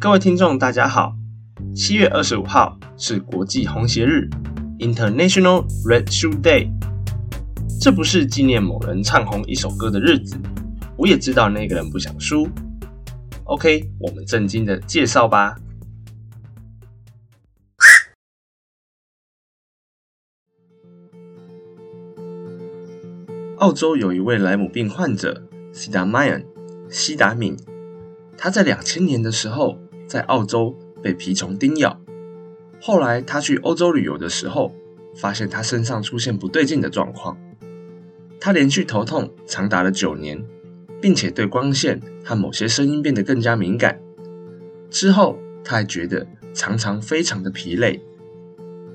各位听众，大家好。七月二十五号是国际红鞋日 （International Red Shoe Day）。这不是纪念某人唱红一首歌的日子。我也知道那个人不想输。OK，我们正经的介绍吧。澳洲有一位莱姆病患者，西达迈恩，西达敏。他在两千年的时候在澳洲被蜱虫叮咬，后来他去欧洲旅游的时候，发现他身上出现不对劲的状况。他连续头痛长达了九年，并且对光线和某些声音变得更加敏感。之后他还觉得常常非常的疲累，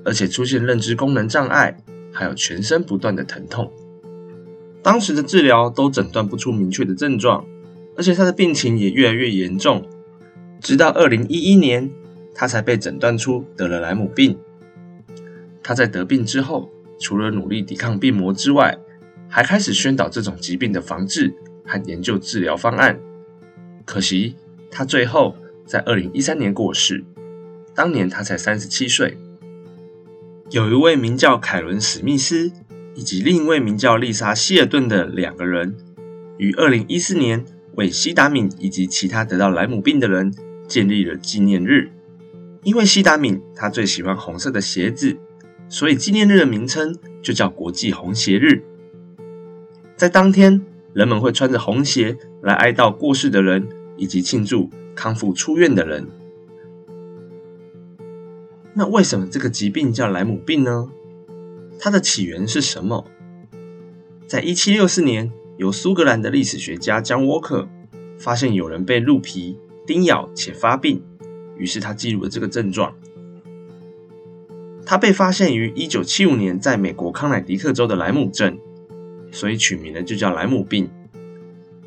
而且出现认知功能障碍，还有全身不断的疼痛。当时的治疗都诊断不出明确的症状。而且他的病情也越来越严重，直到二零一一年，他才被诊断出得了莱姆病。他在得病之后，除了努力抵抗病魔之外，还开始宣导这种疾病的防治和研究治疗方案。可惜，他最后在二零一三年过世，当年他才三十七岁。有一位名叫凯伦·史密斯，以及另一位名叫丽莎·希尔顿的两个人，于二零一四年。为西达敏以及其他得到莱姆病的人建立了纪念日。因为西达敏他最喜欢红色的鞋子，所以纪念日的名称就叫国际红鞋日。在当天，人们会穿着红鞋来哀悼过世的人，以及庆祝康复出院的人。那为什么这个疾病叫莱姆病呢？它的起源是什么？在一七六四年。由苏格兰的历史学家江沃克发现有人被鹿皮叮咬且发病，于是他记录了这个症状。他被发现于一九七五年在美国康乃狄克州的莱姆镇，所以取名的就叫莱姆病。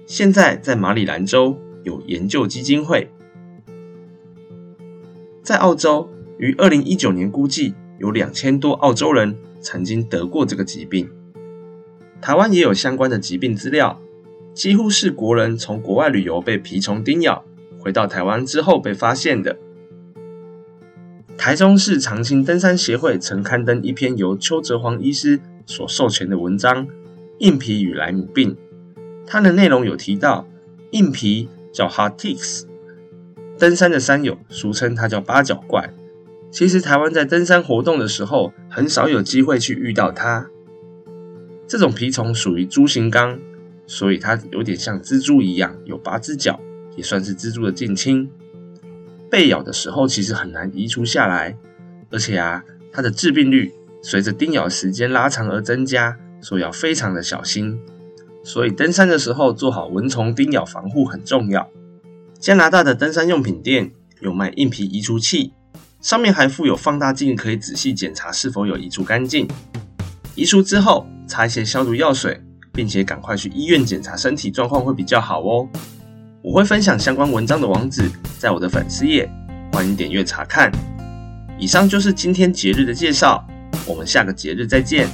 现在在马里兰州有研究基金会。在澳洲，于二零一九年估计有两千多澳洲人曾经得过这个疾病。台湾也有相关的疾病资料，几乎是国人从国外旅游被蜱虫叮咬，回到台湾之后被发现的。台中市长青登山协会曾刊登一篇由邱泽煌医师所授权的文章《硬皮与莱姆病》，它的内容有提到，硬皮叫 Hard Ticks，登山的山友俗称它叫八角怪。其实台湾在登山活动的时候，很少有机会去遇到它。这种蜱虫属于蛛形纲，所以它有点像蜘蛛一样，有八只脚，也算是蜘蛛的近亲。被咬的时候其实很难移除下来，而且啊，它的致病率随着叮咬时间拉长而增加，所以要非常的小心。所以登山的时候做好蚊虫叮咬防护很重要。加拿大的登山用品店有卖硬皮移除器，上面还附有放大镜，可以仔细检查是否有移除干净。移除之后。擦一些消毒药水，并且赶快去医院检查身体状况会比较好哦。我会分享相关文章的网址在我的粉丝页，欢迎点阅查看。以上就是今天节日的介绍，我们下个节日再见。